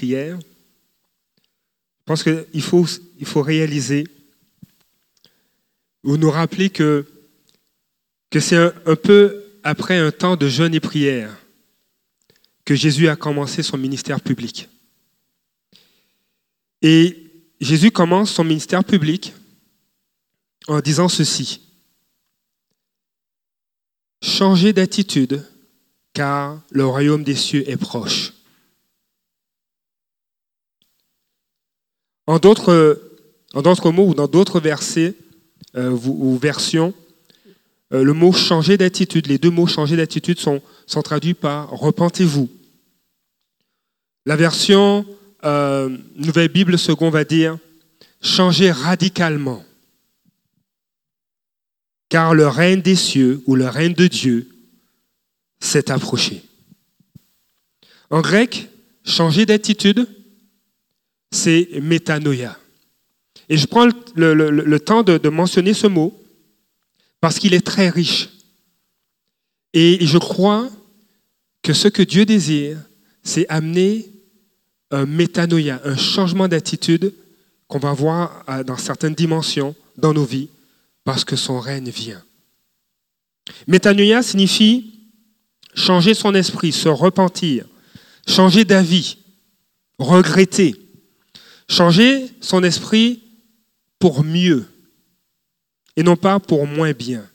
je pense qu'il faut, réaliser ou nous rappeler que, c'est un peu après un temps de jeûne et prière que Jésus a commencé son ministère public. Et Jésus commence son ministère public en disant ceci. Changez d'attitude car le royaume des cieux est proche. En d'autres, mots ou dans d'autres versets euh, ou versions, euh, le mot changer d'attitude, les deux mots changer d'attitude sont, traduits par repentez-vous. La version euh, Nouvelle Bible Second va dire changer radicalement. Car le règne des cieux ou le règne de Dieu s'est approché. En grec, changer d'attitude, c'est métanoïa. Et je prends le, temps de, mentionner ce mot parce qu'il est très riche. Et je crois que ce que Dieu désire, c'est amener un métanoïa, un changement d'attitude qu'on va voir dans certaines dimensions dans nos vies parce que son règne vient. Métanoïa signifie changer son esprit, se repentir, changer d'avis, regretter, changer son esprit pour mieux et non pas pour moins bien,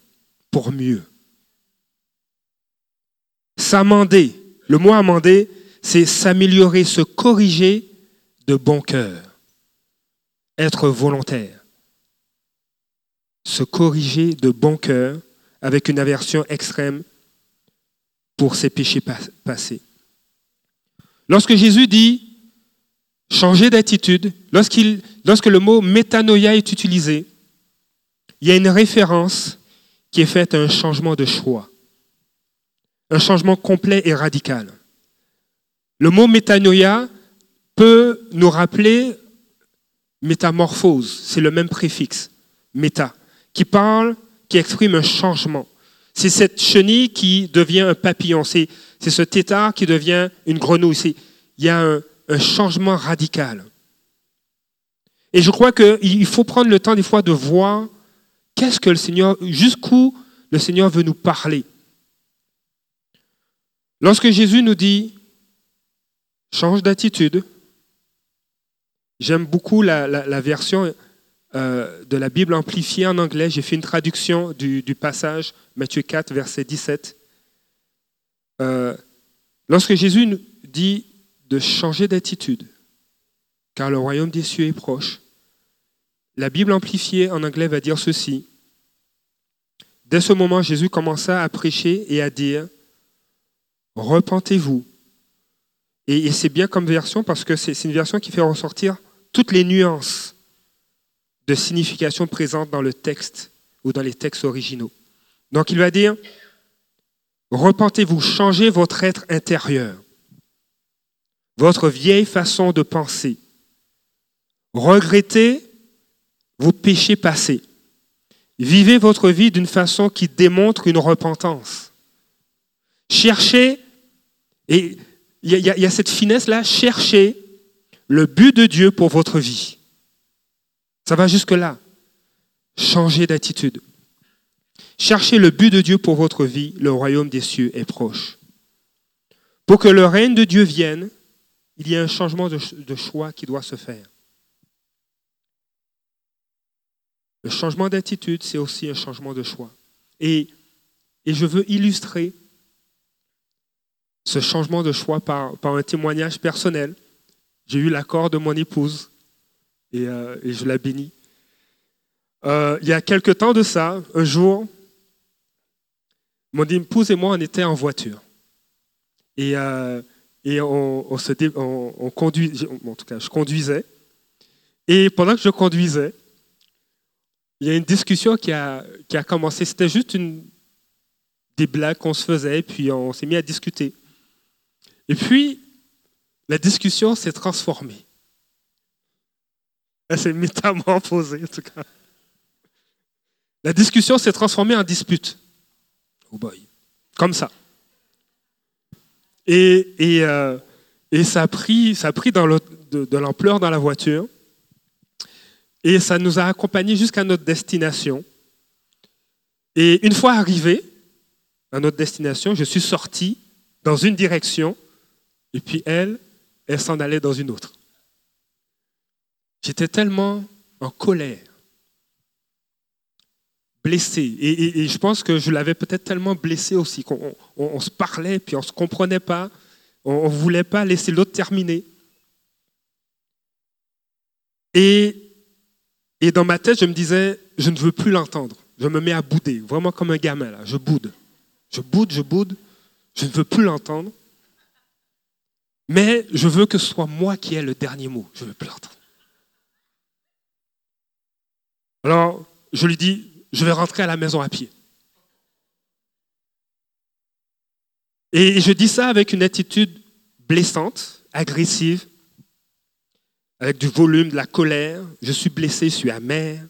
pour mieux. S'amender, le mot amender, c'est s'améliorer, se corriger de bon cœur, être volontaire, se corriger de bon cœur avec une aversion extrême pour ses péchés passés. Lorsque Jésus dit changer d'attitude, lorsque le mot métanoïa est utilisé, il y a une référence qui est faite à un changement de choix, un changement complet et radical. Le mot métanoïa peut nous rappeler métamorphose, c'est le même préfixe, méta, qui parle, qui exprime un changement. C'est cette chenille qui devient un papillon. C'est, ce tétard qui devient une grenouille. Un, changement radical. Et je crois qu'il faut prendre le temps des fois de voir qu'est-ce que le Seigneur, jusqu'où le Seigneur veut nous parler. Lorsque Jésus nous dit change d'attitude, j'aime beaucoup la, version euh, de la Bible amplifiée en anglais. J'ai fait une traduction du, passage, Matthieu 4, verset 17. Euh, lorsque Jésus nous dit de changer d'attitude, car le royaume des cieux est proche, la Bible amplifiée en anglais va dire ceci. Dès ce moment, Jésus commença à prêcher et à dire, repentez-vous. Et, et c'est bien comme version parce que c'est une version qui fait ressortir toutes les nuances de signification présente dans le texte ou dans les textes originaux. Donc il va dire, repentez-vous, changez votre être intérieur, votre vieille façon de penser, regrettez vos péchés passés, vivez votre vie d'une façon qui démontre une repentance. Cherchez, et il y, a cette finesse-là, cherchez le but de Dieu pour votre vie. Ça va jusque-là. Changez d'attitude. Cherchez le but de Dieu pour votre vie, le royaume des cieux est proche. Pour que le règne de Dieu vienne, il y a un changement de, choix qui doit se faire. Le changement d'attitude, c'est aussi un changement de choix. Et, je veux illustrer ce changement de choix par, un témoignage personnel. J'ai eu l'accord de mon épouse euh, et, je la bénis. Euh, il y a quelque temps de ça, un jour, mon épouse et moi, on était en voiture. Et, euh, et on, se on, conduit, en tout cas, je conduisais. Et pendant que je conduisais, il y a une discussion qui a, qui a commencé. C'était juste des blagues qu'on se faisait, puis on s'est mis à discuter. Et puis, la discussion s'est transformée. Elle s'est métamorphosée, en tout cas. La discussion s'est transformée en dispute. Oh boy. Comme ça. Euh, Et ça a pris, dans de l'ampleur dans la voiture. Et ça nous a accompagnés jusqu'à notre destination. Et une fois arrivé à notre destination, je suis sorti dans une direction, et puis elle, elle s'en allait dans une autre. J'étais tellement en colère, blessé, et, je pense que je l'avais peut-être tellement blessé aussi, qu'on se parlait, puis on ne se comprenait pas, on ne voulait pas laisser l'autre terminer. Et, et dans ma tête, je me disais, je ne veux plus l'entendre. Je me mets à bouder, vraiment comme un gamin, là. Je boude. Je boude, je boude. Je ne veux plus l'entendre. Mais je veux que ce soit moi qui ai le dernier mot. Je ne veux plus l'entendre. Alors, je lui dis, je vais rentrer à la maison à pied. Et je dis ça avec une attitude blessante, agressive, avec du volume, de la colère. Je suis blessé, je suis amer.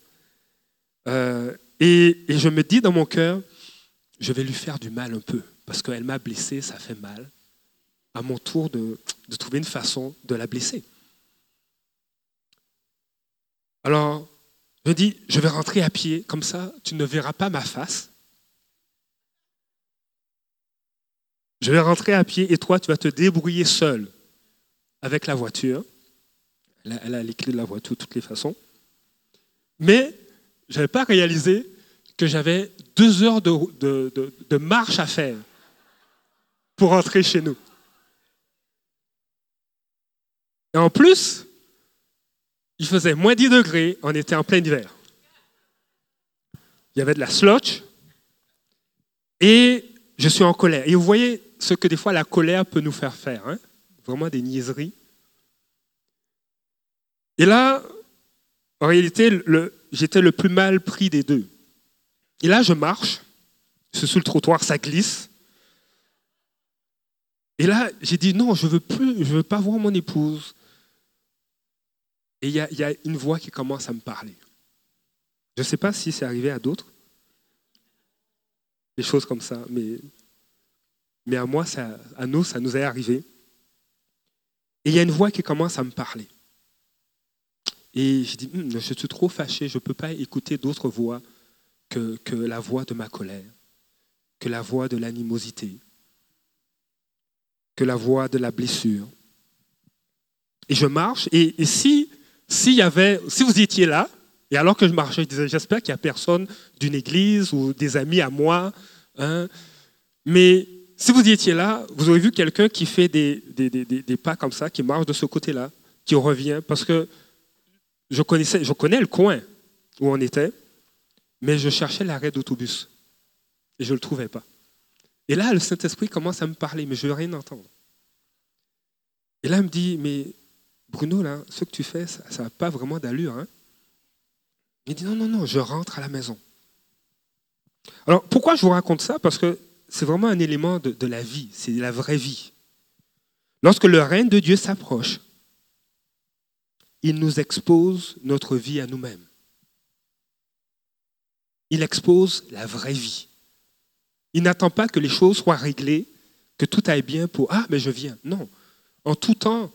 Euh, et, je me dis dans mon cœur, je vais lui faire du mal un peu, parce qu'elle m'a blessé, ça fait mal. À mon tour de, de trouver une façon de la blesser. Alors, je dis, je vais rentrer à pied, comme ça, tu ne verras pas ma face. Je vais rentrer à pied et toi, tu vas te débrouiller seul avec la voiture. Elle a, les clés de la voiture de toutes les façons. Mais je n'avais pas réalisé que j'avais deux heures de, marche à faire pour rentrer chez nous. Et en plus, il faisait moins 10 degrés, on était en plein hiver. Il y avait de la slotch et je suis en colère. Et vous voyez ce que des fois la colère peut nous faire faire, hein? vraiment des niaiseries. Et là, en réalité, j'étais le plus mal pris des deux. Et là, je marche, suis le trottoir, ça glisse. Et là, j'ai dit non, je veux plus, je veux pas voir mon épouse. Et il y, a une voix qui commence à me parler. Je ne sais pas si c'est arrivé à d'autres, des choses comme ça, mais, mais à moi, à nous, ça nous est arrivé. Et il y a une voix qui commence à me parler. Et je dis, hum, je suis trop fâché, je ne peux pas écouter d'autres voix que, que la voix de ma colère, que la voix de l'animosité, que la voix de la blessure. Et je marche, et si y avait, si vous étiez là, et alors que je marchais, je disais, j'espère qu'il n'y a personne d'une église ou des amis à moi. Hein. Mais si vous étiez là, vous auriez vu quelqu'un qui fait des, des, des, des, pas comme ça, qui marche de ce côté-là, qui revient, parce que je, connaissais, je connais le coin où on était, mais je cherchais l'arrêt d'autobus et je ne le trouvais pas. Et là, le Saint-Esprit commence à me parler, mais je ne veux rien entendre. Et là, il me dit, mais Bruno, là, ce que tu fais, ça n'a pas vraiment d'allure. Hein il dit, non, non, non, je rentre à la maison. Alors, pourquoi je vous raconte ça? Parce que c'est vraiment un élément de, de la vie, c'est la vraie vie. Lorsque le règne de Dieu s'approche, il nous expose notre vie à nous-mêmes. Il expose la vraie vie. Il n'attend pas que les choses soient réglées, que tout aille bien pour Ah, mais je viens. Non. En tout temps,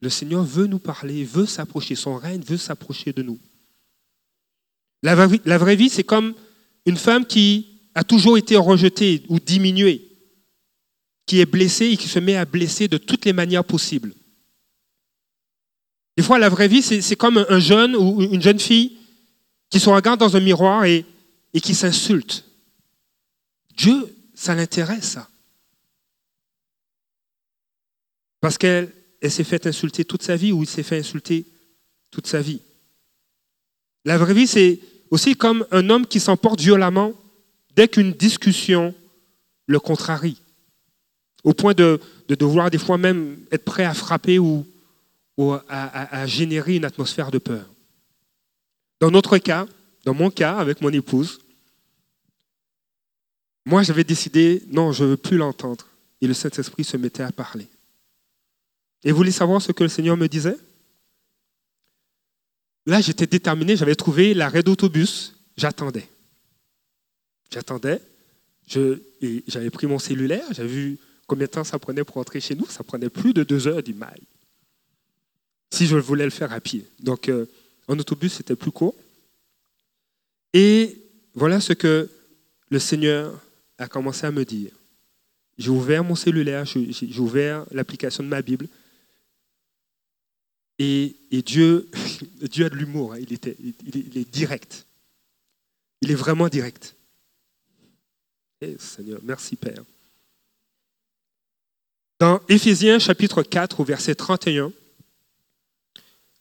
le Seigneur veut nous parler, veut s'approcher, son règne veut s'approcher de nous. La vraie, vie, c'est comme une femme qui a toujours été rejetée ou diminuée, qui est blessée et qui se met à blesser de toutes les manières possibles. Des fois, la vraie vie, c'est comme un jeune ou une jeune fille qui se regarde dans un miroir et, et qui s'insulte. Dieu, ça l'intéresse. Parce qu'elle elle s'est fait insulter toute sa vie ou il s'est fait insulter toute sa vie. La vraie vie, c'est aussi comme un homme qui s'emporte violemment dès qu'une discussion le contrarie, au point de, de, devoir des fois même être prêt à frapper ou, ou à, à, générer une atmosphère de peur. Dans notre cas, dans mon cas, avec mon épouse, moi j'avais décidé, non, je ne veux plus l'entendre. Et le Saint-Esprit se mettait à parler. Et vous voulez savoir ce que le Seigneur me disait? Là, j'étais déterminé, j'avais trouvé l'arrêt d'autobus, j'attendais. J'attendais, j'avais pris mon cellulaire, j'avais vu combien de temps ça prenait pour rentrer chez nous Ça prenait plus de deux heures du mail. Si je voulais le faire à pied. Donc, euh, en autobus, c'était plus court. Et voilà ce que le Seigneur a commencé à me dire. J'ai ouvert mon cellulaire, j'ai ouvert l'application de ma Bible. Et, Dieu, Dieu a de l'humour, hein. il, est direct. Il est vraiment direct. Eh, Seigneur, merci Père. Dans Éphésiens chapitre 4 au verset 31,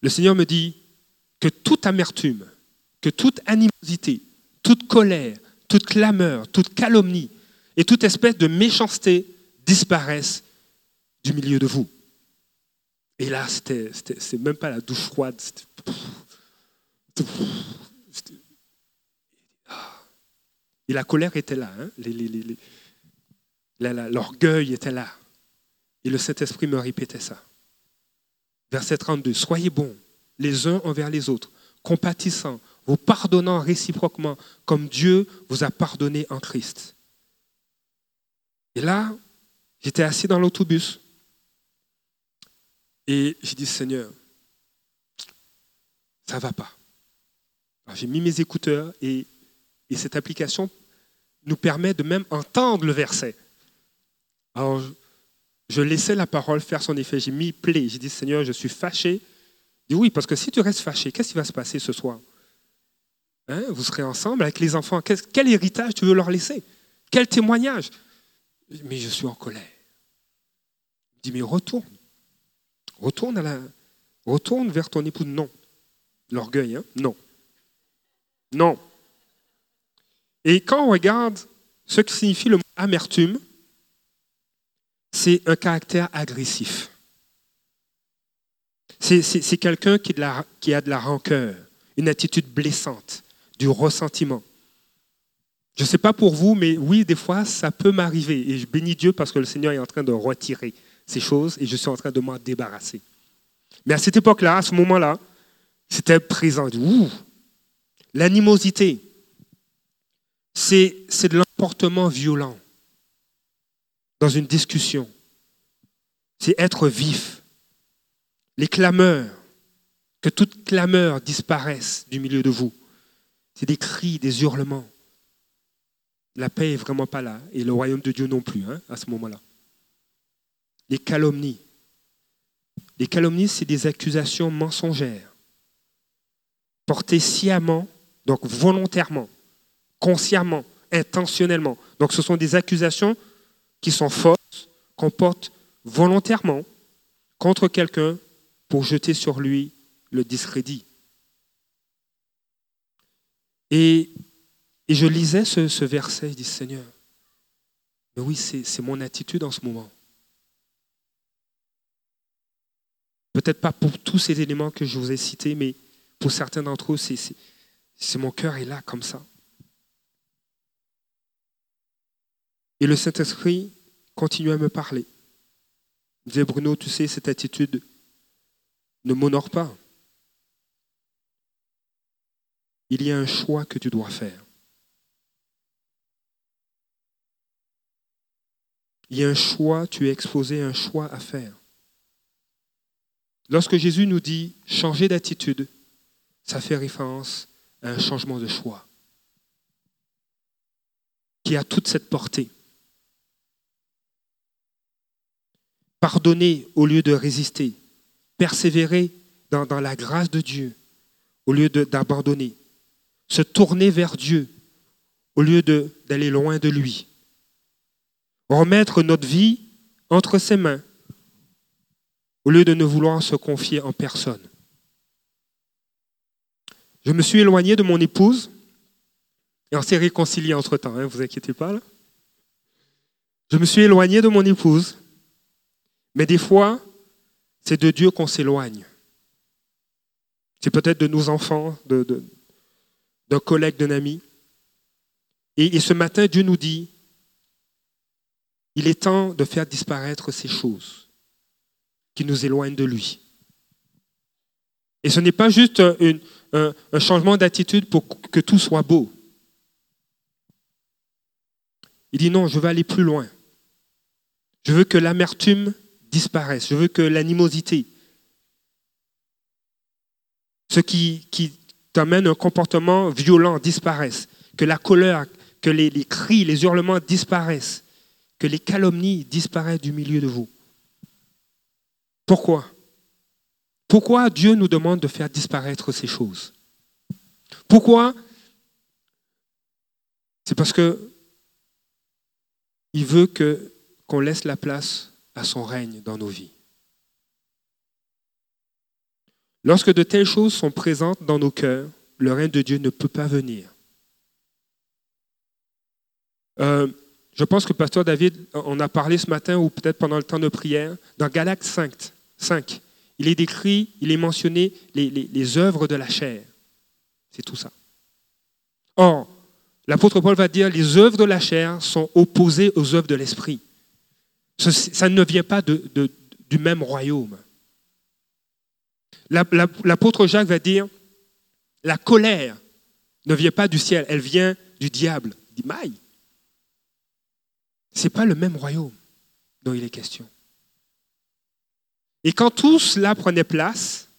le Seigneur me dit que toute amertume, que toute animosité, toute colère, toute clameur, toute calomnie et toute espèce de méchanceté disparaissent du milieu de vous. Et là, c'est même pas la douche froide. Et la colère était là, hein. l'orgueil était là. Et le Saint-Esprit me répétait ça. Verset 32, Soyez bons les uns envers les autres, compatissants, vous pardonnant réciproquement comme Dieu vous a pardonné en Christ. Et là, j'étais assis dans l'autobus et j'ai dit, Seigneur, ça ne va pas. J'ai mis mes écouteurs et, et, cette application nous permet de même entendre le verset. Alors, je laissais la parole faire son effet. J'ai mis play. J'ai dit, Seigneur, je suis fâché. Il dit, oui, parce que si tu restes fâché, qu'est-ce qui va se passer ce soir? Hein, Vous serez ensemble avec les enfants. Quel héritage tu veux leur laisser? Quel témoignage? Mais je suis en colère. Il dit, mais retourne. Retourne, vers ton époux. Non. L'orgueil, hein Non. Non. Et quand on regarde ce que signifie le mot amertume, c'est un caractère agressif. C'est quelqu'un qui, a de la rancœur, une attitude blessante, du ressentiment. Je ne sais pas pour vous, mais oui, des fois, ça peut m'arriver. Et je bénis Dieu parce que le Seigneur est en train de retirer ces choses et je suis en train de m'en débarrasser. Mais à cette époque-là, à ce moment-là, c'était présent. L'animosité, c'est de l'emportement violent dans une discussion. C'est être vif. Les clameurs, que toute clameur disparaisse du milieu de vous. C'est des cris, des hurlements. La paix est vraiment pas là, et le royaume de Dieu non plus, hein, à ce moment-là. Les calomnies. Les calomnies, c'est des accusations mensongères, portées sciemment, donc volontairement, consciemment, intentionnellement. Donc ce sont des accusations qui sont fausses, qu'on porte volontairement contre quelqu'un pour jeter sur lui le discrédit. Et, et je lisais ce, ce, verset, je dis Seigneur, mais oui, c'est mon attitude en ce moment. Peut-être pas pour tous ces éléments que je vous ai cités, mais pour certains d'entre eux, c'est mon cœur est là comme ça. Et le Saint-Esprit continue à me parler. Il disait, Bruno, tu sais, cette attitude ne m'honore pas. Il y a un choix que tu dois faire. Il y a un choix, tu es exposé à un choix à faire. Lorsque Jésus nous dit changer d'attitude, ça fait référence à un changement de choix qui a toute cette portée. Pardonner au lieu de résister. Persévérer dans, la grâce de Dieu au lieu d'abandonner. Se tourner vers Dieu au lieu d'aller loin de lui. Remettre notre vie entre ses mains au lieu de ne vouloir se confier en personne. Je me suis éloigné de mon épouse et on s'est réconcilié entre-temps, ne hein, vous inquiétez pas. Là. Je me suis éloigné de mon épouse mais des fois, c'est de Dieu qu'on s'éloigne. C'est peut-être de nos enfants, d'un de, collègue, d'un ami. Et, et ce matin, Dieu nous dit, il est temps de faire disparaître ces choses qui nous éloignent de lui. Et ce n'est pas juste un, changement d'attitude pour que tout soit beau. Il dit non, je vais aller plus loin. Je veux que l'amertume disparaisse. Je veux que l'animosité, ce qui, qui t'amène un comportement violent disparaisse. Que la colère, que les cris, les hurlements disparaissent. Que les calomnies disparaissent du milieu de vous. Pourquoi? Pourquoi Dieu nous demande de faire disparaître ces choses? Pourquoi? C'est parce que il veut que qu'on laisse la place à son règne dans nos vies. Lorsque de telles choses sont présentes dans nos cœurs, le règne de Dieu ne peut pas venir. Euh, je pense que Pasteur David en a parlé ce matin ou peut-être pendant le temps de prière. Dans Galates 5, 5 il est décrit, il est mentionné les, les œuvres de la chair. C'est tout ça. Or, l'apôtre Paul va dire les œuvres de la chair sont opposées aux œuvres de l'esprit. Ça ne vient pas du même royaume. L'apôtre Jacques va dire, la colère ne vient pas du ciel, elle vient du diable. Dit, maille. Ce n'est pas le même royaume dont il est question. Et quand tout cela prenait place,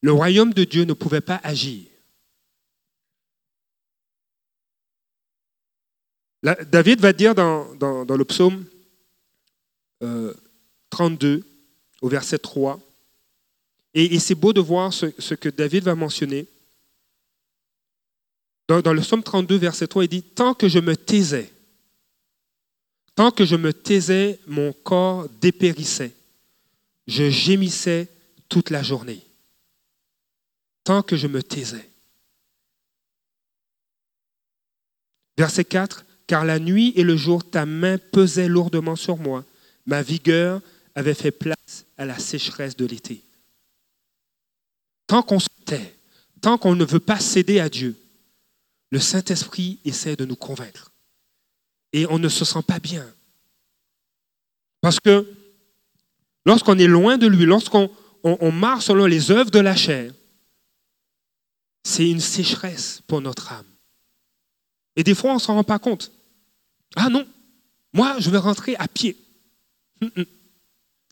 le royaume de Dieu ne pouvait pas agir. David va dire dans, le psaume 32 euh, au verset 3. Et, c'est beau de voir ce, que David va mentionner. Dans, dans, le psaume 32, verset 3, il dit, Tant que je me taisais, tant que je me taisais, mon corps dépérissait. Je gémissais toute la journée. Tant que je me taisais. Verset 4, Car la nuit et le jour, ta main pesait lourdement sur moi. Ma vigueur avait fait place à la sécheresse de l'été. Tant qu'on se tait, tant qu'on ne veut pas céder à Dieu, le Saint-Esprit essaie de nous convaincre. Et on ne se sent pas bien. Parce que lorsqu'on est loin de lui, lorsqu'on on, marche selon les œuvres de la chair, c'est une sécheresse pour notre âme. Et des fois, on ne s'en rend pas compte. Ah non, moi, je vais rentrer à pied. Hum, hum.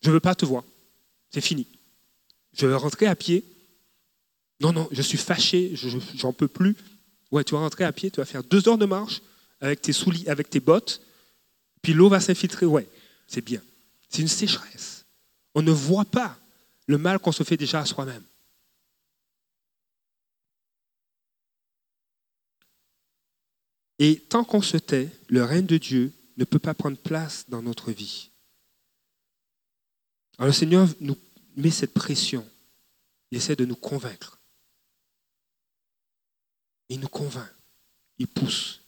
Je ne veux pas te voir. C'est fini. Je vais rentrer à pied. Non, non, je suis fâché, j'en peux plus. Ouais, tu vas rentrer à pied, tu vas faire deux heures de marche avec tes souliers, avec tes bottes, puis l'eau va s'infiltrer. Ouais, c'est bien. C'est une sécheresse. On ne voit pas le mal qu'on se fait déjà à soi-même. Et tant qu'on se tait, le règne de Dieu ne peut pas prendre place dans notre vie. Alors le Seigneur nous met cette pression. Il essaie de nous convaincre. Il nous convainc. Il pousse.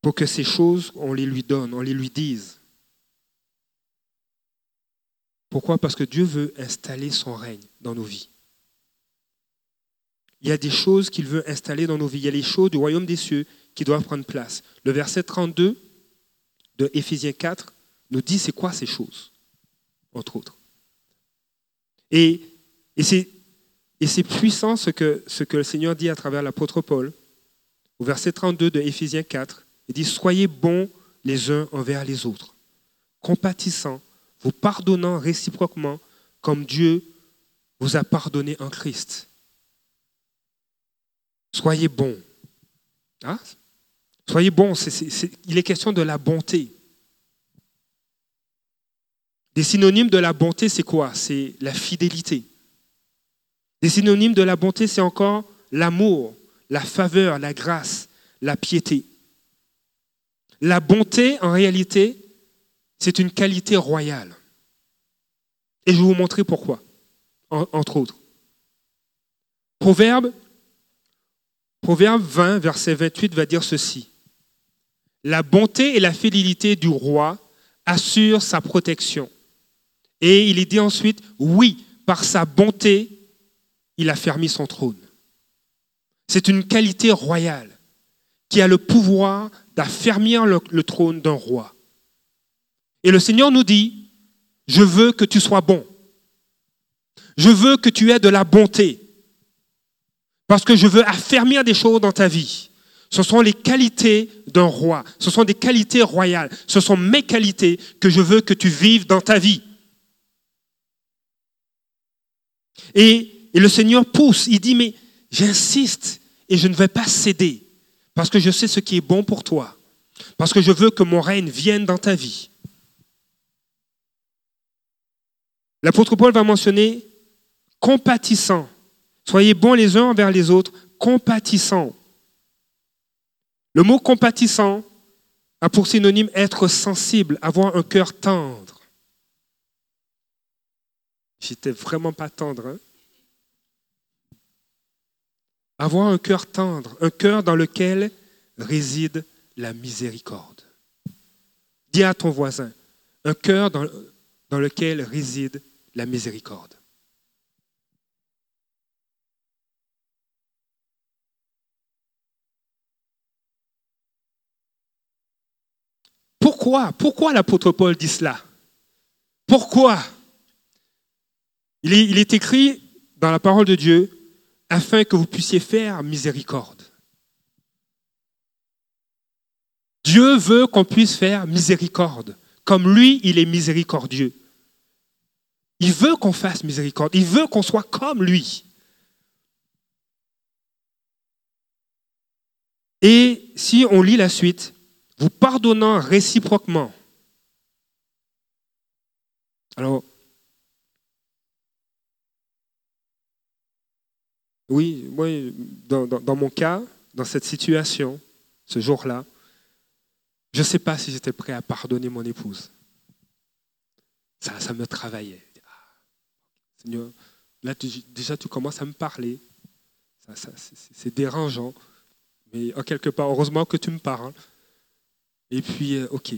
Pour que ces choses, on les lui donne, on les lui dise. Pourquoi? Parce que Dieu veut installer son règne dans nos vies. Il y a des choses qu'il veut installer dans nos vies. Il y a les choses du royaume des cieux qui doivent prendre place. Le verset 32 de Éphésiens 4 nous dit c'est quoi ces choses, entre autres. Et, et c'est puissant ce que, ce que le Seigneur dit à travers l'apôtre Paul. Au verset 32 de Éphésiens 4, il dit Soyez bons les uns envers les autres, compatissants, vous pardonnant réciproquement comme Dieu vous a pardonné en Christ. Soyez bons. Hein? Soyez bons, il est question de la bonté. Des synonymes de la bonté, c'est quoi? C'est la fidélité. Des synonymes de la bonté, c'est encore l'amour, la faveur, la grâce, la piété. La bonté, en réalité, c'est une qualité royale. Et je vais vous montrer pourquoi, entre autres. Proverbe, Proverbe 20, verset 28 va dire ceci. La bonté et la fidélité du roi assurent sa protection. Et il est dit ensuite, oui, par sa bonté, il a fermé son trône. C'est une qualité royale qui a le pouvoir d'affermir le, le trône d'un roi. Et le Seigneur nous dit, je veux que tu sois bon. Je veux que tu aies de la bonté. Parce que je veux affermir des choses dans ta vie. Ce sont les qualités d'un roi. Ce sont des qualités royales. Ce sont mes qualités que je veux que tu vives dans ta vie. Et, le Seigneur pousse. Il dit, mais j'insiste et je ne vais pas céder parce que je sais ce qui est bon pour toi. Parce que je veux que mon règne vienne dans ta vie. L'apôtre Paul va mentionner compatissant. Soyez bons les uns envers les autres, compatissant. Le mot compatissant a pour synonyme être sensible, avoir un cœur tendre. J'étais vraiment pas tendre. Hein? Avoir un cœur tendre, un cœur dans lequel réside la miséricorde. Dis à ton voisin, un cœur dans, dans lequel réside la miséricorde. Pourquoi Pourquoi l'apôtre Paul dit cela? Pourquoi? Il est, écrit dans la parole de Dieu afin que vous puissiez faire miséricorde. Dieu veut qu'on puisse faire miséricorde, comme lui, il est miséricordieux. Il veut qu'on fasse miséricorde, il veut qu'on soit comme lui. Et si on lit la suite, vous pardonnant réciproquement. Alors, oui, moi, dans, mon cas, dans cette situation, ce jour-là, je ne sais pas si j'étais prêt à pardonner mon épouse. Ça, ça me travaillait. Là, déjà, tu commences à me parler. c'est dérangeant. Mais en quelque part, heureusement que tu me parles. Et puis, euh, OK,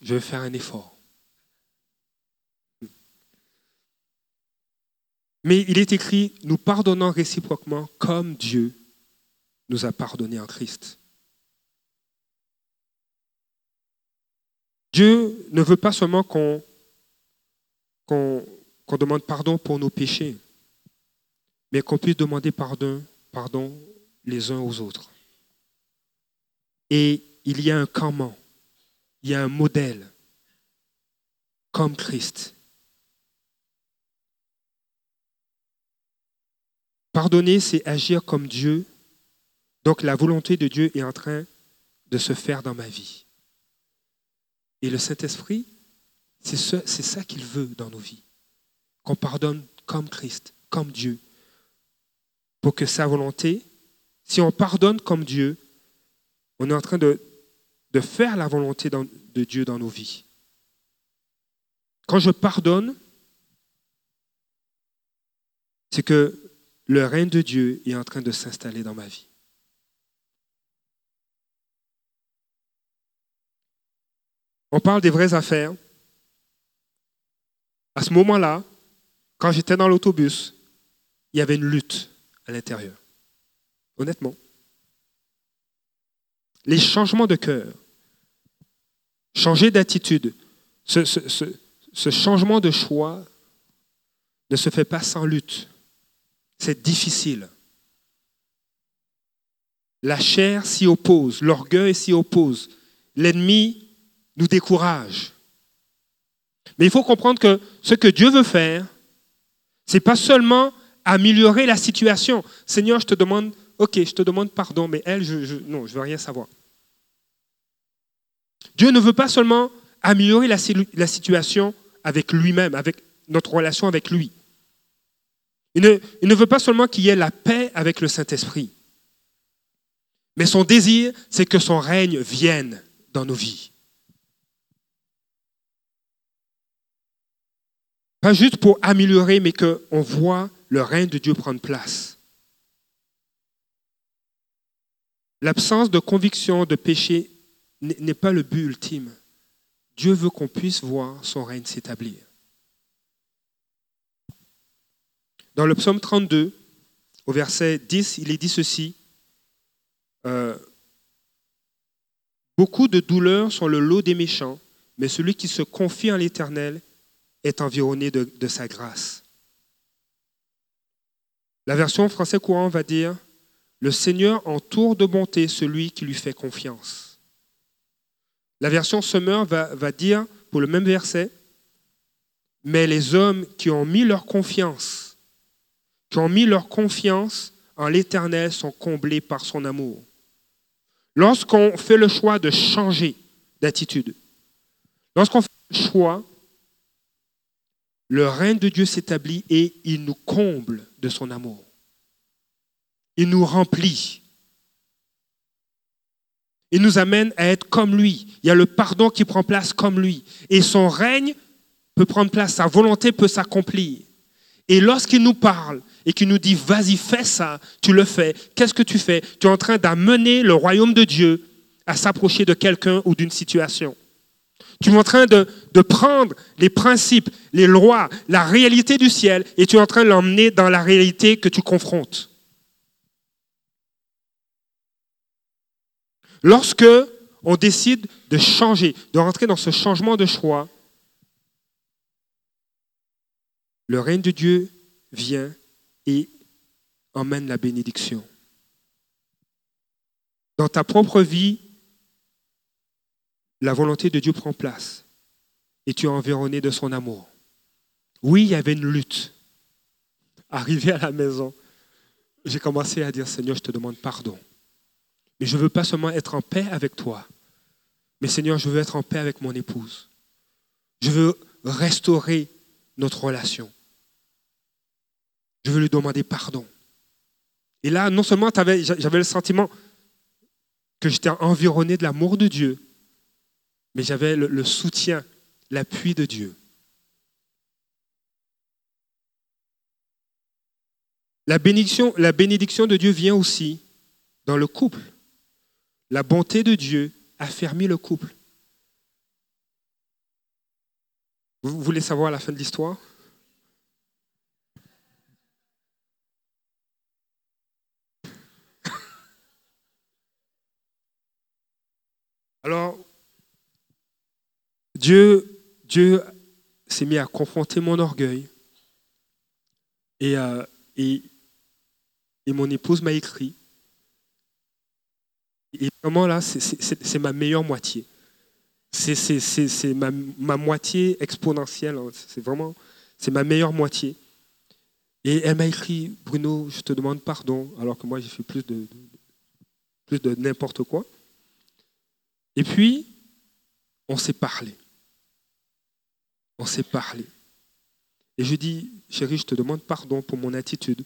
je vais faire un effort. Mais il est écrit, nous pardonnons réciproquement comme Dieu nous a pardonné en Christ. Dieu ne veut pas seulement qu'on demande pardon pour nos péchés, mais qu'on puisse demander pardon, pardon les uns aux autres. Et il y a un comment, il y a un modèle, comme Christ. Pardonner, c'est agir comme Dieu. Donc la volonté de Dieu est en train de se faire dans ma vie. Et le Saint-Esprit, c'est ça qu'il veut dans nos vies. Qu'on pardonne comme Christ, comme Dieu. Pour que sa volonté, si on pardonne comme Dieu, on est en train de de faire la volonté de Dieu dans nos vies. Quand je pardonne, c'est que le règne de Dieu est en train de s'installer dans ma vie. On parle des vraies affaires. À ce moment-là, quand j'étais dans l'autobus, il y avait une lutte à l'intérieur. Honnêtement les changements de cœur, changer d'attitude, ce, changement de choix ne se fait pas sans lutte. C'est difficile. La chair s'y oppose, l'orgueil s'y oppose, l'ennemi nous décourage. Mais il faut comprendre que ce que Dieu veut faire, ce n'est pas seulement améliorer la situation. Seigneur, je te demande, ok, je te demande pardon, mais elle, je, non, je ne veux rien savoir. Dieu ne veut pas seulement améliorer la, situation avec lui-même, avec notre relation avec lui. Il ne, il ne veut pas seulement qu'il y ait la paix avec le Saint-Esprit, mais son désir, c'est que son règne vienne dans nos vies. Pas juste pour améliorer, mais qu'on voit le règne de Dieu prendre place. L'absence de conviction de péché n'est pas le but ultime. Dieu veut qu'on puisse voir son règne s'établir. Dans le psaume 32, au verset 10, il est dit ceci. Euh, Beaucoup de douleurs sont le lot des méchants, mais celui qui se confie en l'Éternel est environné de, sa grâce. La version français courant va dire Le Seigneur entoure de bonté celui qui lui fait confiance. La version Summer va, va dire, pour le même verset, mais les hommes qui ont mis leur confiance, qui ont mis leur confiance en l'Éternel sont comblés par son amour. Lorsqu'on fait le choix de changer d'attitude, lorsqu'on fait le choix, le règne de Dieu s'établit et il nous comble de son amour. Il nous remplit. Il nous amène à être comme lui. Il y a le pardon qui prend place comme lui. Et son règne peut prendre place, sa volonté peut s'accomplir. Et lorsqu'il nous parle et qu'il nous dit, vas-y, fais ça, tu le fais, qu'est-ce que tu fais? Tu es en train d'amener le royaume de Dieu à s'approcher de quelqu'un ou d'une situation. Tu es en train de, prendre les principes, les lois, la réalité du ciel et tu es en train de l'emmener dans la réalité que tu confrontes. Lorsque on décide de changer, de rentrer dans ce changement de choix, le règne de Dieu vient et emmène la bénédiction. Dans ta propre vie, la volonté de Dieu prend place et tu es environné de son amour. Oui, il y avait une lutte. Arrivé à la maison, j'ai commencé à dire, Seigneur, je te demande pardon. Mais je ne veux pas seulement être en paix avec toi, mais Seigneur, je veux être en paix avec mon épouse. Je veux restaurer notre relation je veux lui demander pardon. Et là, non seulement j'avais le sentiment que j'étais environné de l'amour de Dieu, mais j'avais le, soutien, l'appui de Dieu. La bénédiction, de Dieu vient aussi dans le couple. La bonté de Dieu affermit le couple. Vous voulez savoir la fin de l'histoire? Alors, Dieu, Dieu s'est mis à confronter mon orgueil. Et, euh, mon épouse m'a écrit. Et vraiment là, c'est ma meilleure moitié. C'est ma, ma, moitié exponentielle. Hein. C'est vraiment, c'est ma meilleure moitié. Et elle m'a écrit, Bruno, je te demande pardon, alors que moi j'ai fait plus de n'importe quoi. Et puis, on s'est parlé. On s'est parlé. Et je dis, chérie, je te demande pardon pour mon attitude.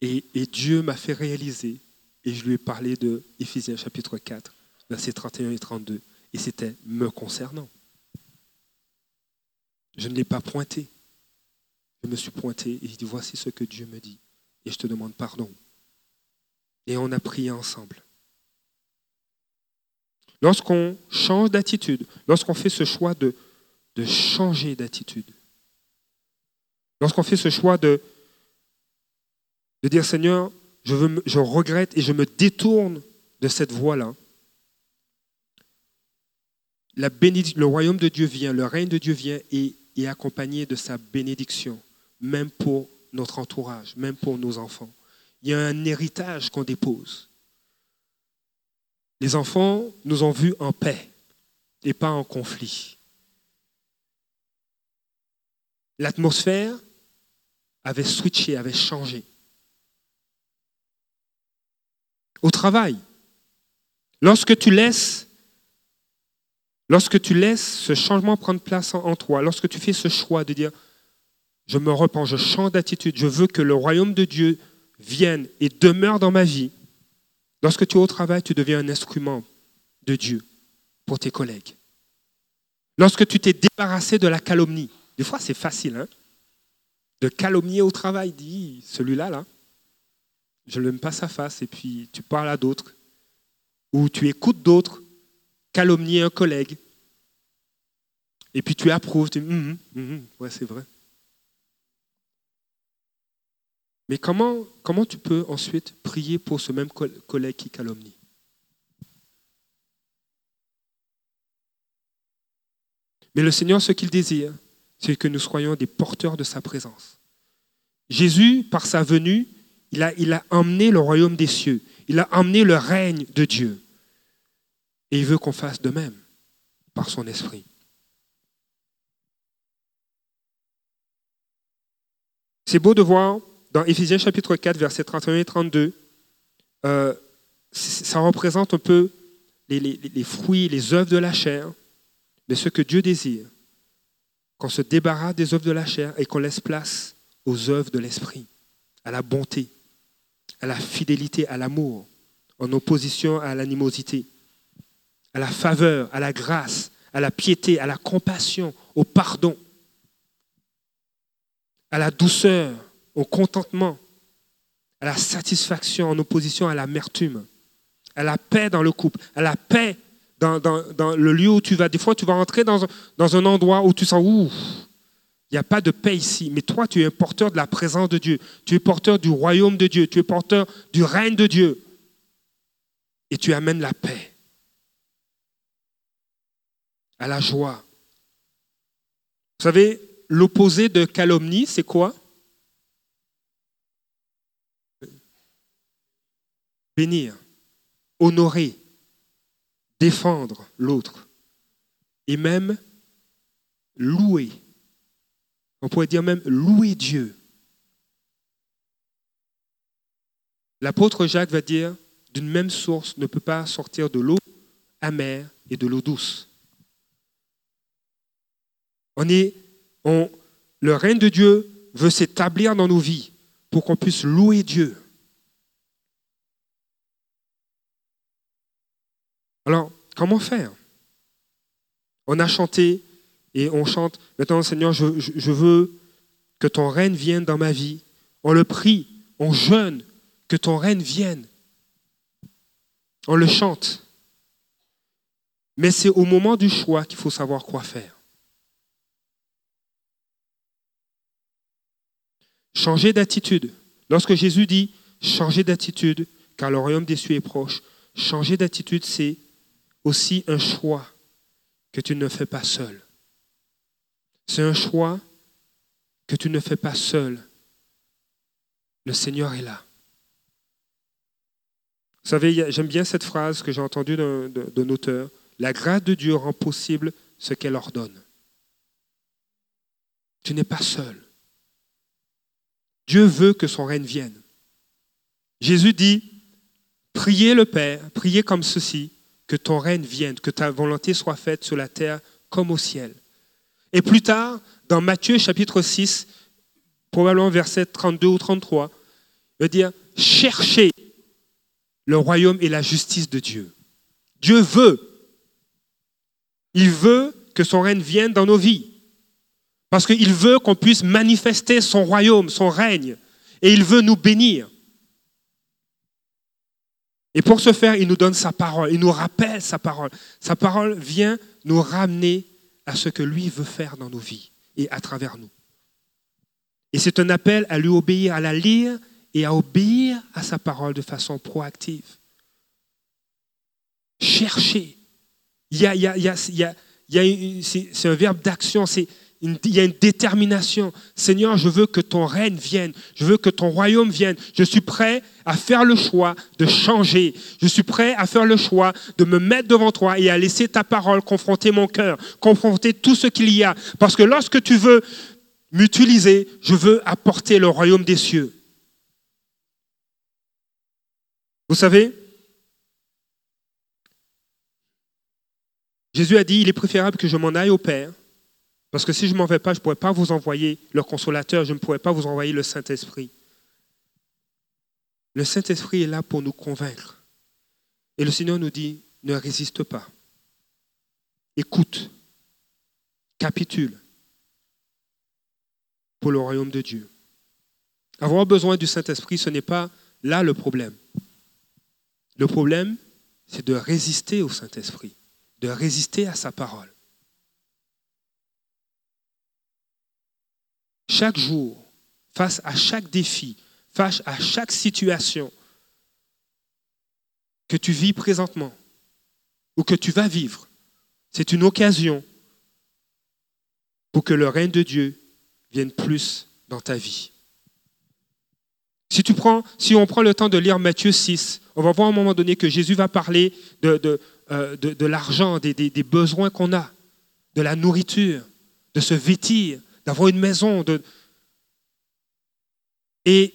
Et, Dieu m'a fait réaliser, et je lui ai parlé de Éphésiens chapitre 4, versets 31 et 32, et c'était me concernant. Je ne l'ai pas pointé. Je me suis pointé et je dit, voici ce que Dieu me dit, et je te demande pardon. Et on a prié ensemble. Lorsqu'on change d'attitude, lorsqu'on fait ce choix de, de changer d'attitude, lorsqu'on fait ce choix de, dire Seigneur, je, regrette et je me détourne de cette voie-là, le royaume de Dieu vient, le règne de Dieu vient et est accompagné de sa bénédiction, même pour notre entourage, même pour nos enfants. Il y a un héritage qu'on dépose. Les enfants nous ont vus en paix et pas en conflit. L'atmosphère avait switché, avait changé. Au travail, lorsque tu laisses, lorsque tu laisses ce changement prendre place en, toi, lorsque tu fais ce choix de dire, je me repens, je change d'attitude, je veux que le royaume de Dieu vienne et demeure dans ma vie, Lorsque tu es au travail, tu deviens un instrument de Dieu pour tes collègues. Lorsque tu t'es débarrassé de la calomnie, des fois c'est facile, hein, de calomnier au travail, dis celui-là, là, je ne l'aime pas sa face, et puis tu parles à d'autres, ou tu écoutes d'autres calomnier un collègue, et puis tu approuves, tu dis, hum, ouais, c'est vrai. Mais comment, comment tu peux ensuite prier pour ce même collègue qui calomnie? Mais le Seigneur, ce qu'il désire, c'est que nous soyons des porteurs de sa présence. Jésus, par sa venue, il a, il emmené le royaume des cieux. Il a emmené le règne de Dieu. Et il veut qu'on fasse de même par son esprit. C'est beau de voir dans Éphésiens chapitre 4, versets 31 et 32, euh, ça représente un peu les, les, fruits, les œuvres de la chair, mais ce que Dieu désire, qu'on se débarrasse des œuvres de la chair et qu'on laisse place aux œuvres de l'esprit, à la bonté, à la fidélité, à l'amour, en opposition à l'animosité, à la faveur, à la grâce, à la piété, à la compassion, au pardon, à la douceur, au contentement, à la satisfaction en opposition à l'amertume, à la paix dans le couple, à la paix dans, le lieu où tu vas. Des fois, tu vas entrer dans, un endroit où tu sens, ouh, il n'y a pas de paix ici. Mais toi, tu es porteur de la présence de Dieu. Tu es porteur du royaume de Dieu. Tu es porteur du règne de Dieu. Et tu amènes la paix, à la joie. Vous savez, l'opposé de calomnie, c'est quoi? Bénir, honorer, défendre l'autre et même louer. On pourrait dire même louer Dieu. L'apôtre Jacques va dire, d'une même source ne peut pas sortir de l'eau amère et de l'eau douce. On est, on, le règne de Dieu veut s'établir dans nos vies pour qu'on puisse louer Dieu. Alors, comment faire? On a chanté et on chante, maintenant Seigneur, je, veux que ton règne vienne dans ma vie. On le prie, on jeûne, que ton règne vienne. On le chante. Mais c'est au moment du choix qu'il faut savoir quoi faire. Changer d'attitude. Lorsque Jésus dit changer d'attitude, car le royaume des cieux est proche, changer d'attitude, c'est aussi un choix que tu ne fais pas seul. C'est un choix que tu ne fais pas seul. Le Seigneur est là. Vous savez, j'aime bien cette phrase que j'ai entendue d'un auteur. La grâce de Dieu rend possible ce qu'elle ordonne. Tu n'es pas seul. Dieu veut que son règne vienne. Jésus dit, priez le Père, priez comme ceci, que ton règne vienne, que ta volonté soit faite sur la terre comme au ciel. Et plus tard, dans Matthieu chapitre 6, probablement verset 32 ou 33, il veut dire, cherchez le royaume et la justice de Dieu. Dieu veut. Il veut que son règne vienne dans nos vies. Parce qu'il veut qu'on puisse manifester son royaume, son règne. Et il veut nous bénir. Et pour ce faire, il nous donne sa parole, il nous rappelle sa parole. Sa parole vient nous ramener à ce que lui veut faire dans nos vies et à travers nous. Et c'est un appel à lui obéir, à la lire et à obéir à sa parole de façon proactive. Chercher. C'est un verbe d'action, c'est il y a une détermination. Seigneur, je veux que ton règne vienne. Je veux que ton royaume vienne. Je suis prêt à faire le choix de changer. Je suis prêt à faire le choix de me mettre devant toi et à laisser ta parole confronter mon cœur, confronter tout ce qu'il y a. Parce que lorsque tu veux m'utiliser, je veux apporter le royaume des cieux. Vous savez, Jésus a dit, il est préférable que je m'en aille au Père parce que si je ne m'en vais pas, je ne pourrais pas vous envoyer le consolateur, je ne pourrais pas vous envoyer le Saint-Esprit. Le Saint-Esprit est là pour nous convaincre. Et le Seigneur nous dit, ne résiste pas. Écoute, capitule pour le royaume de Dieu. Avoir besoin du Saint-Esprit, ce n'est pas là le problème. Le problème, c'est de résister au Saint-Esprit, de résister à sa parole. Chaque jour, face à chaque défi, face à chaque situation que tu vis présentement ou que tu vas vivre, c'est une occasion pour que le règne de Dieu vienne plus dans ta vie. Si, on prend le temps de lire Matthieu 6, on va voir à un moment donné que Jésus va parler de, euh, l'argent, des, des, besoins qu'on a, de la nourriture, de se vêtir, d'avoir une maison. Et,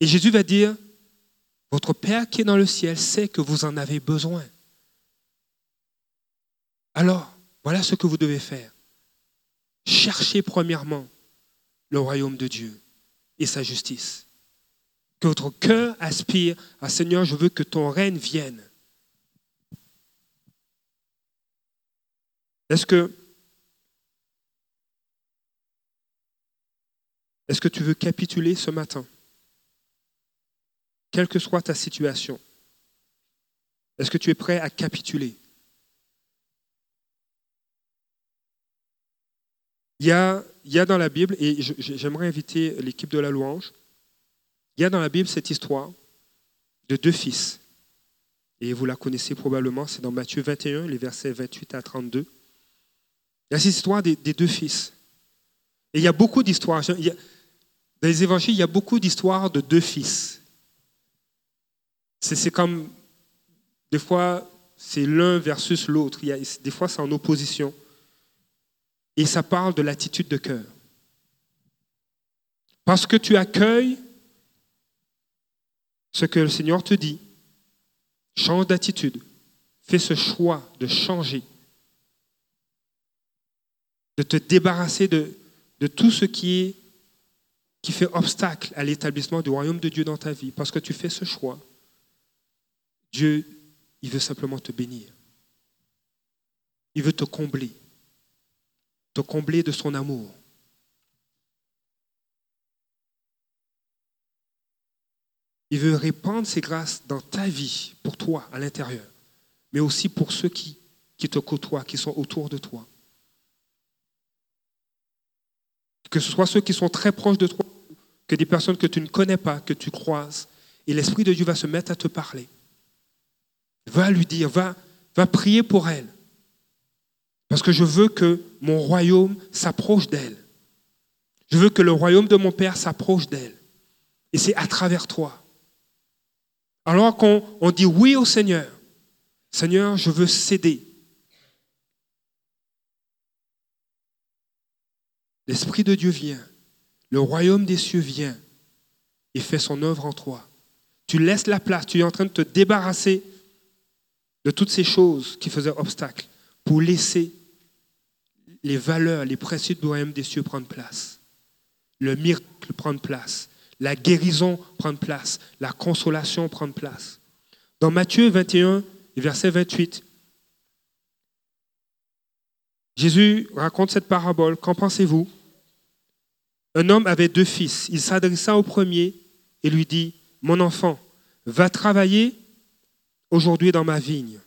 et Jésus va dire, votre Père qui est dans le ciel sait que vous en avez besoin. Alors, voilà ce que vous devez faire. Cherchez premièrement le royaume de Dieu et sa justice. Que votre cœur aspire à Seigneur, je veux que ton règne vienne. Est-ce que, est-ce que tu veux capituler ce matin? Quelle que soit ta situation, est-ce que tu es prêt à capituler? Il y, a, dans la Bible, et j'aimerais inviter l'équipe de la louange, il y a dans la Bible cette histoire de deux fils. Et vous la connaissez probablement, c'est dans Matthieu 21, les versets 28 à 32. Il y a cette histoire des, deux fils. Et il y a beaucoup d'histoires. Dans les évangiles, il y a beaucoup d'histoires de deux fils. C'est comme, des fois, c'est l'un versus l'autre. Des fois, c'est en opposition. Et ça parle de l'attitude de cœur. Parce que tu accueilles ce que le Seigneur te dit, change d'attitude, fais ce choix de changer de te débarrasser de, de tout ce qui, est, qui fait obstacle à l'établissement du royaume de Dieu dans ta vie, parce que tu fais ce choix. Dieu, il veut simplement te bénir. Il veut te combler, te combler de son amour. Il veut répandre ses grâces dans ta vie, pour toi, à l'intérieur, mais aussi pour ceux qui, qui te côtoient, qui sont autour de toi. que ce soit ceux qui sont très proches de toi, que des personnes que tu ne connais pas, que tu croises, et l'Esprit de Dieu va se mettre à te parler. Va lui dire, va, prier pour elle. Parce que je veux que mon royaume s'approche d'elle. Je veux que le royaume de mon Père s'approche d'elle. Et c'est à travers toi. Alors qu'on on dit oui au Seigneur, Seigneur, je veux céder. L'Esprit de Dieu vient, le royaume des cieux vient et fait son œuvre en toi. Tu laisses la place, tu es en train de te débarrasser de toutes ces choses qui faisaient obstacle pour laisser les valeurs, les principes du royaume des cieux prendre place. Le miracle prendre place. La guérison prendre place. La consolation prendre place. Dans Matthieu 21, verset 28, Jésus raconte cette parabole. Qu'en pensez-vous? Un homme avait deux fils. Il s'adressa au premier et lui dit, Mon enfant, va travailler aujourd'hui dans ma vigne.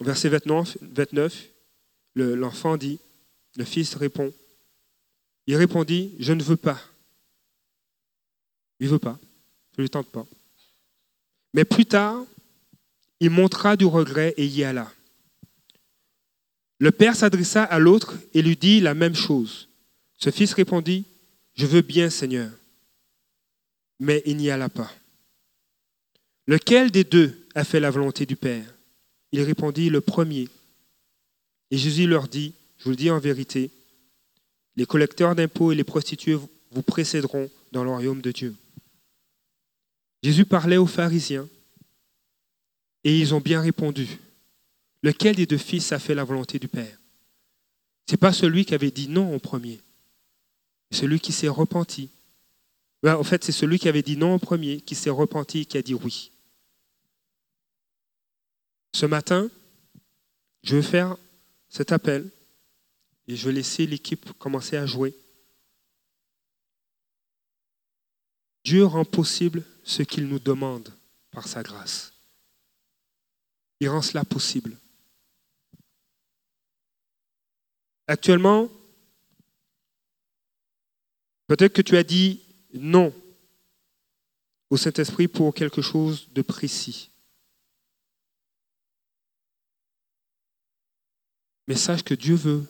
Verset 29, l'enfant dit, le fils répond, il répondit, je ne veux pas. Il ne veut pas, je ne lui tente pas. Mais plus tard, il montra du regret et y alla. Le père s'adressa à l'autre et lui dit la même chose. Ce fils répondit, Je veux bien, Seigneur. Mais il n'y alla pas. Lequel des deux a fait la volonté du Père? Il répondit, Le premier. Et Jésus leur dit, Je vous le dis en vérité, les collecteurs d'impôts et les prostituées vous précéderont dans le royaume de Dieu. Jésus parlait aux pharisiens et ils ont bien répondu. Lequel des deux fils a fait la volonté du Père? Ce n'est pas celui qui avait dit non au premier, celui qui s'est repenti. en fait, c'est celui qui avait dit non au premier, qui s'est repenti et qui a dit oui. Ce matin, je vais faire cet appel et je vais laisser l'équipe commencer à jouer. Dieu rend possible ce qu'il nous demande par sa grâce. Il rend cela possible. Actuellement, peut-être que tu as dit non au Saint-Esprit pour quelque chose de précis. Mais sache que Dieu veut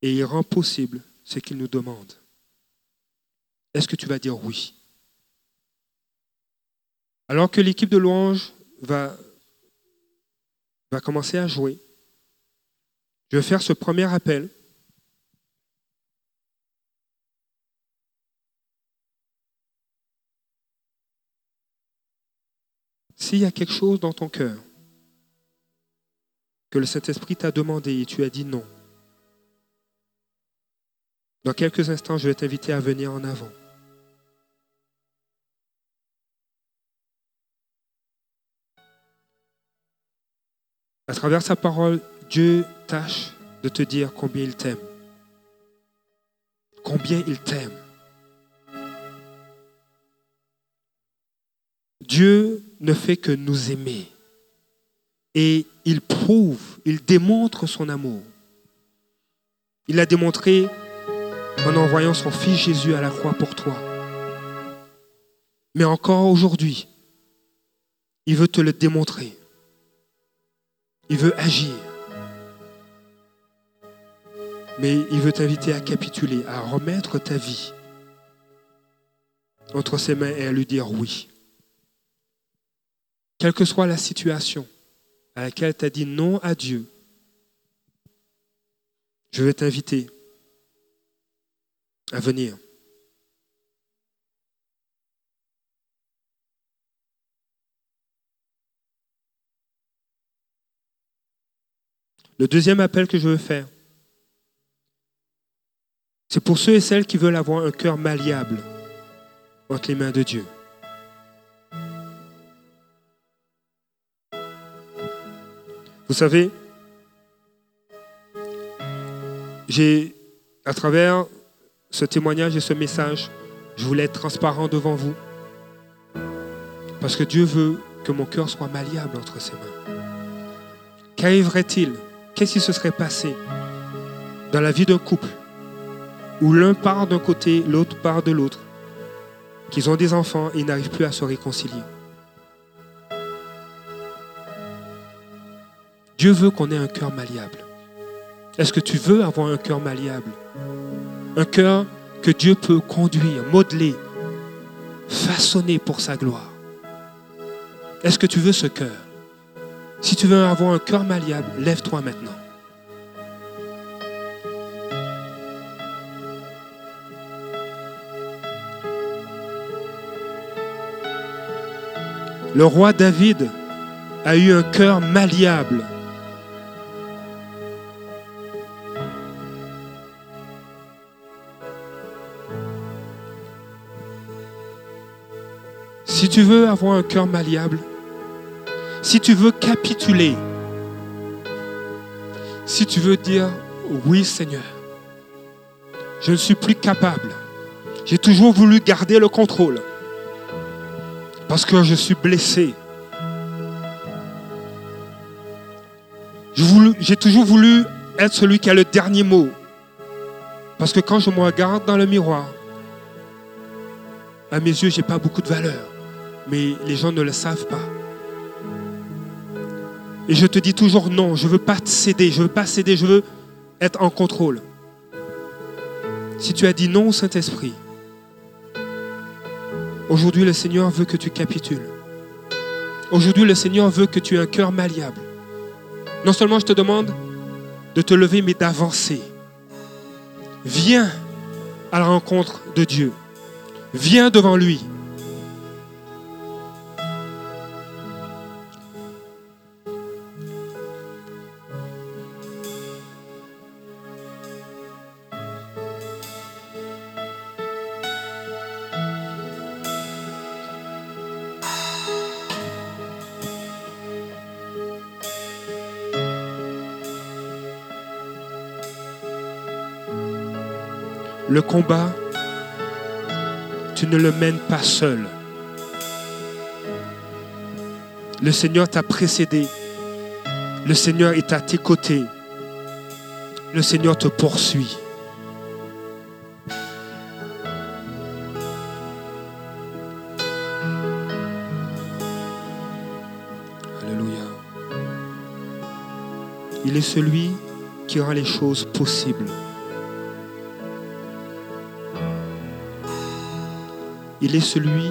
et il rend possible ce qu'il nous demande, est-ce que tu vas dire oui? Alors que l'équipe de louange va, va commencer à jouer, je vais faire ce premier appel. S'il y a quelque chose dans ton cœur que le Saint-Esprit t'a demandé et tu as dit non, dans quelques instants, je vais t'inviter à venir en avant. À travers sa parole, Dieu tâche de te dire combien il t'aime. Combien il t'aime. Dieu ne fait que nous aimer. Et il prouve, il démontre son amour. Il a démontré en envoyant son Fils Jésus à la croix pour toi. Mais encore aujourd'hui, il veut te le démontrer. Il veut agir. Mais il veut t'inviter à capituler, à remettre ta vie entre ses mains et à lui dire oui. Quelle que soit la situation à laquelle tu as dit non à Dieu, je vais t'inviter à venir. Le deuxième appel que je veux faire, c'est pour ceux et celles qui veulent avoir un cœur malléable entre les mains de Dieu. Vous savez, j'ai, à travers ce témoignage et ce message, je voulais être transparent devant vous. Parce que Dieu veut que mon cœur soit malléable entre ses mains. Qu'arriverait-il? Qu'est-ce qui se serait passé dans la vie d'un couple où l'un part d'un côté, l'autre part de l'autre, qu'ils ont des enfants et n'arrivent plus à se réconcilier Dieu veut qu'on ait un cœur malléable. Est-ce que tu veux avoir un cœur malléable? Un cœur que Dieu peut conduire, modeler, façonner pour sa gloire. Est-ce que tu veux ce cœur? Si tu veux avoir un cœur malléable, lève-toi maintenant. Le roi David a eu un cœur malléable. Si tu veux avoir un cœur malléable, si tu veux capituler, si tu veux dire oui Seigneur, je ne suis plus capable. J'ai toujours voulu garder le contrôle parce que je suis blessé. J'ai toujours voulu être celui qui a le dernier mot. Parce que quand je me regarde dans le miroir, à mes yeux, je n'ai pas beaucoup de valeur mais les gens ne le savent pas. Et je te dis toujours non, je ne veux pas te céder, je ne veux pas céder, je veux être en contrôle. Si tu as dit non au Saint-Esprit, aujourd'hui le Seigneur veut que tu capitules. Aujourd'hui le Seigneur veut que tu aies un cœur malléable. Non seulement je te demande de te lever, mais d'avancer. Viens à la rencontre de Dieu. Viens devant lui. Le combat, tu ne le mènes pas seul. Le Seigneur t'a précédé. Le Seigneur est à tes côtés. Le Seigneur te poursuit. Alléluia. Il est celui qui rend les choses possibles. Il est celui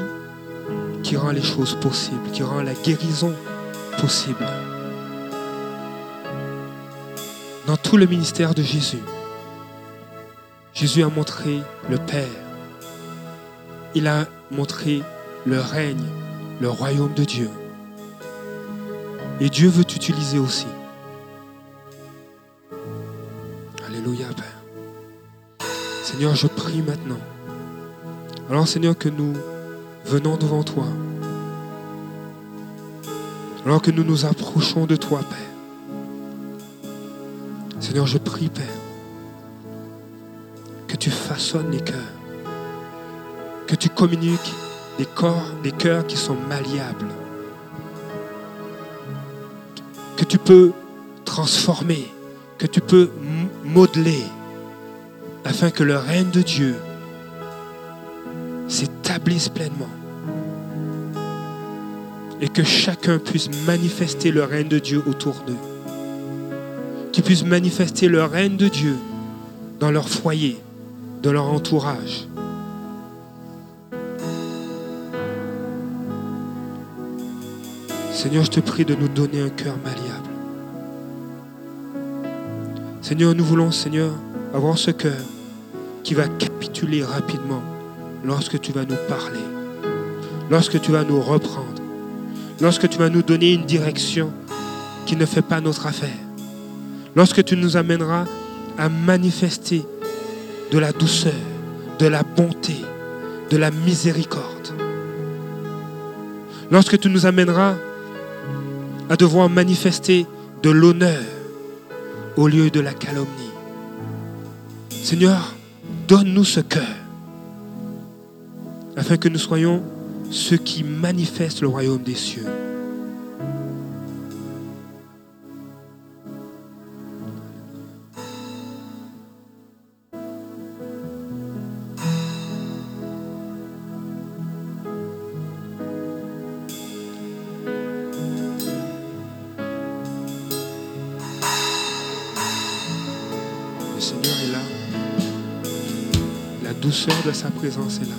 qui rend les choses possibles, qui rend la guérison possible. Dans tout le ministère de Jésus, Jésus a montré le Père. Il a montré le règne, le royaume de Dieu. Et Dieu veut t'utiliser aussi. Alléluia, Père. Seigneur, je prie maintenant. Alors, Seigneur, que nous venons devant toi. Alors que nous nous approchons de toi, Père. Seigneur, je prie, Père, que tu façonnes les cœurs, que tu communiques des corps, des cœurs qui sont malléables, que tu peux transformer, que tu peux modeler, afin que le règne de Dieu pleinement et que chacun puisse manifester le règne de Dieu autour d'eux. Qu'ils puissent manifester le règne de Dieu dans leur foyer, dans leur entourage. Seigneur, je te prie de nous donner un cœur malléable. Seigneur, nous voulons, Seigneur, avoir ce cœur qui va capituler rapidement lorsque tu vas nous parler, lorsque tu vas nous reprendre, lorsque tu vas nous donner une direction qui ne fait pas notre affaire, lorsque tu nous amèneras à manifester de la douceur, de la bonté, de la miséricorde, lorsque tu nous amèneras à devoir manifester de l'honneur au lieu de la calomnie. Seigneur, donne-nous ce cœur afin que nous soyons ceux qui manifestent le royaume des cieux. Le Seigneur est là. La douceur de sa présence est là.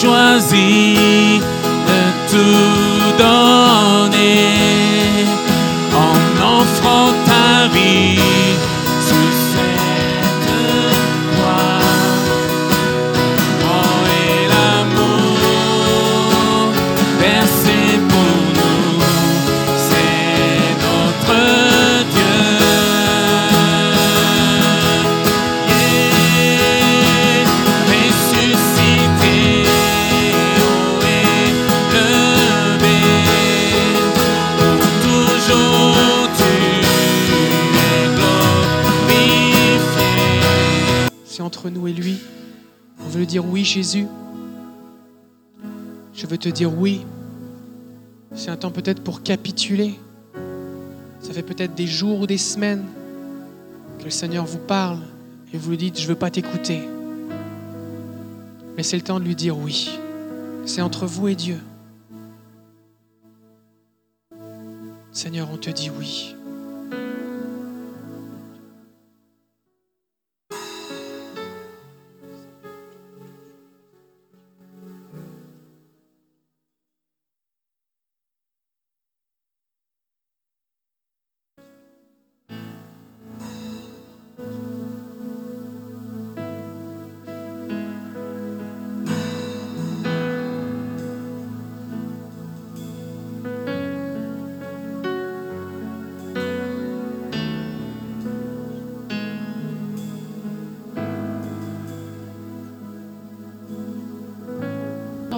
Choisi de tout donner Jésus. Je veux te dire oui. C'est un temps peut-être pour capituler. Ça fait peut-être des jours ou des semaines que le Seigneur vous parle et vous lui dites, je ne veux pas t'écouter. Mais c'est le temps de lui dire oui. C'est entre vous et Dieu. Seigneur, on te dit oui.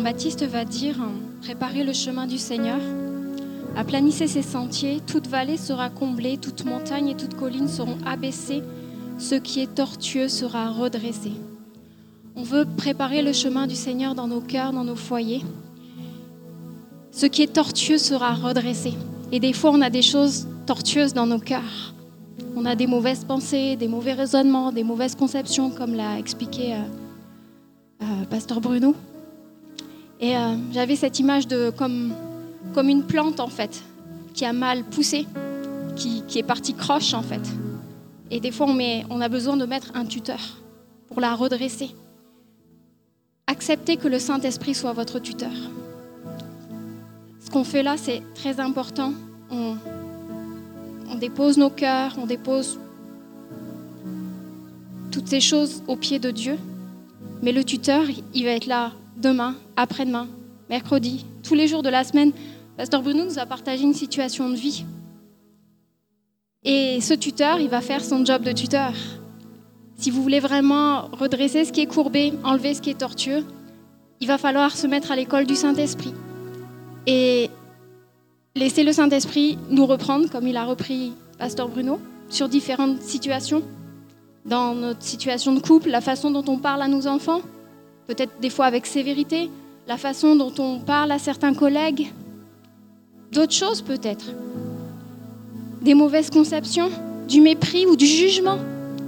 Jean-Baptiste va dire Préparez le chemin du Seigneur, aplanissez ses sentiers, toute vallée sera comblée, toute montagne et toute colline seront abaissées, ce qui est tortueux sera redressé. On veut préparer le chemin du Seigneur dans nos cœurs, dans nos foyers. Ce qui est tortueux sera redressé. Et des fois, on a des choses tortueuses dans nos cœurs. On a des mauvaises pensées, des mauvais raisonnements, des mauvaises conceptions, comme l'a expliqué euh, euh, Pasteur Bruno. Et euh, j'avais cette image de comme, comme une plante en fait, qui a mal poussé, qui, qui est partie croche en fait. Et des fois, on, met, on a besoin de mettre un tuteur pour la redresser. Acceptez que le Saint-Esprit soit votre tuteur. Ce qu'on fait là, c'est très important. On, on dépose nos cœurs, on dépose toutes ces choses aux pieds de Dieu. Mais le tuteur, il va être là demain, après-demain, mercredi, tous les jours de la semaine. Pasteur Bruno nous a partagé une situation de vie. Et ce tuteur, il va faire son job de tuteur. Si vous voulez vraiment redresser ce qui est courbé, enlever ce qui est tortueux, il va falloir se mettre à l'école du Saint-Esprit. Et laisser le Saint-Esprit nous reprendre, comme il a repris Pasteur Bruno, sur différentes situations. Dans notre situation de couple, la façon dont on parle à nos enfants, peut-être des fois avec sévérité, la façon dont on parle à certains collègues, d'autres choses peut-être, des mauvaises conceptions, du mépris ou du jugement,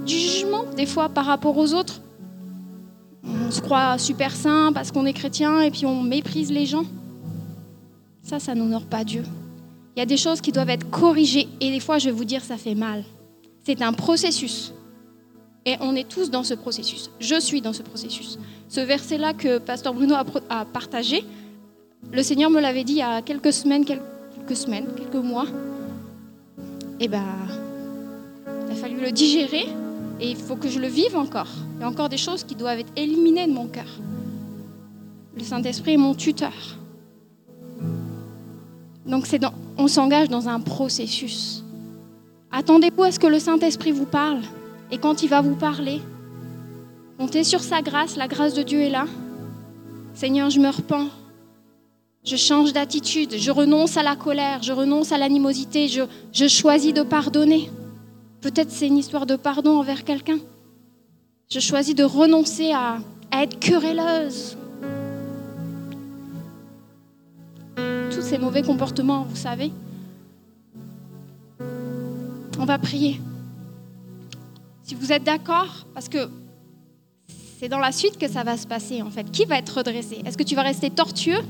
du jugement des fois par rapport aux autres. On se croit super saint parce qu'on est chrétien et puis on méprise les gens. Ça, ça n'honore pas Dieu. Il y a des choses qui doivent être corrigées et des fois, je vais vous dire, ça fait mal. C'est un processus. Et on est tous dans ce processus. Je suis dans ce processus. Ce verset-là que Pasteur Bruno a, partagé, le Seigneur me l'avait dit il y a quelques semaines, quelques semaines, quelques mois. Et ben, il a fallu le digérer et il faut que je le vive encore. Il y a encore des choses qui doivent être éliminées de mon cœur. Le Saint-Esprit est mon tuteur. Donc on s'engage dans un processus. Attendez-vous à ce que le Saint-Esprit vous parle. Et quand il va vous parler, comptez sur sa grâce, la grâce de Dieu est là. Seigneur, je me repens. Je change d'attitude, je renonce à la colère, je renonce à l'animosité, je, choisis de pardonner. Peut-être c'est une histoire de pardon envers quelqu'un. Je choisis de renoncer à être querelleuse. Tous ces mauvais comportements, vous savez. On va prier. Si vous êtes d'accord, parce que c'est dans la suite que ça va se passer en fait. Qui va être redressé? Est-ce que tu vas rester tortueux?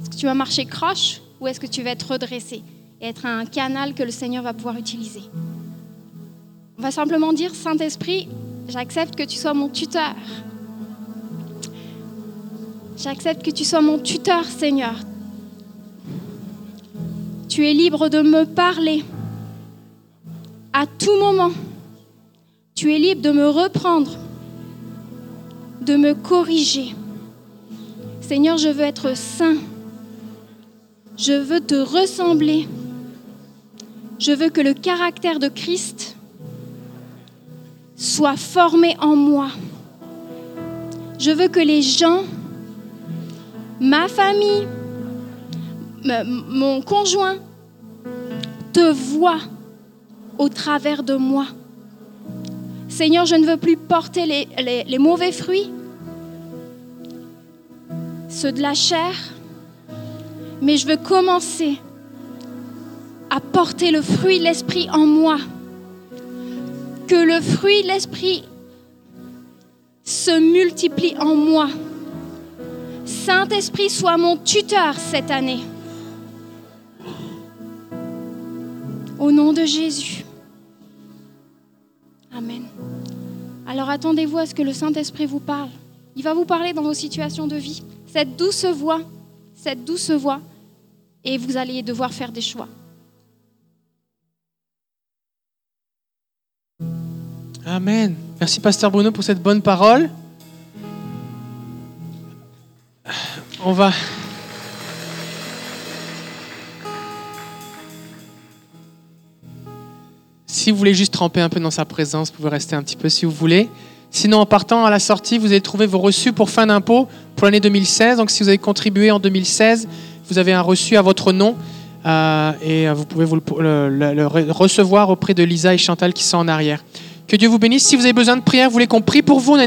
Est-ce que tu vas marcher croche? Ou est-ce que tu vas être redressé et être un canal que le Seigneur va pouvoir utiliser? On va simplement dire Saint-Esprit, j'accepte que tu sois mon tuteur. J'accepte que tu sois mon tuteur, Seigneur. Tu es libre de me parler à tout moment. Tu es libre de me reprendre, de me corriger. Seigneur, je veux être saint. Je veux te ressembler. Je veux que le caractère de Christ soit formé en moi. Je veux que les gens, ma famille, mon conjoint, te voient au travers de moi. Seigneur, je ne veux plus porter les, mauvais fruits, ceux de la chair, mais je veux commencer à porter le fruit de l'Esprit en moi. Que le fruit de l'Esprit se multiplie en moi. Saint-Esprit, sois mon tuteur cette année. Au nom de Jésus. Amen. Alors attendez-vous à ce que le Saint-Esprit vous parle. Il va vous parler dans vos situations de vie. Cette douce voix, cette douce voix, et vous allez devoir faire des choix. Amen. Merci Pasteur Bruno pour cette bonne parole. On va... Si vous voulez juste tremper un peu dans sa présence, vous pouvez rester un petit peu si vous voulez. Sinon, en partant à la sortie, vous allez trouver vos reçus pour fin d'impôt pour l'année 2016. Donc, si vous avez contribué en 2016, vous avez un reçu à votre nom euh, et vous pouvez le, recevoir auprès de Lisa et Chantal qui sont en arrière. Que Dieu vous bénisse. Si vous avez besoin de prière, vous voulez qu'on prie pour vous, on a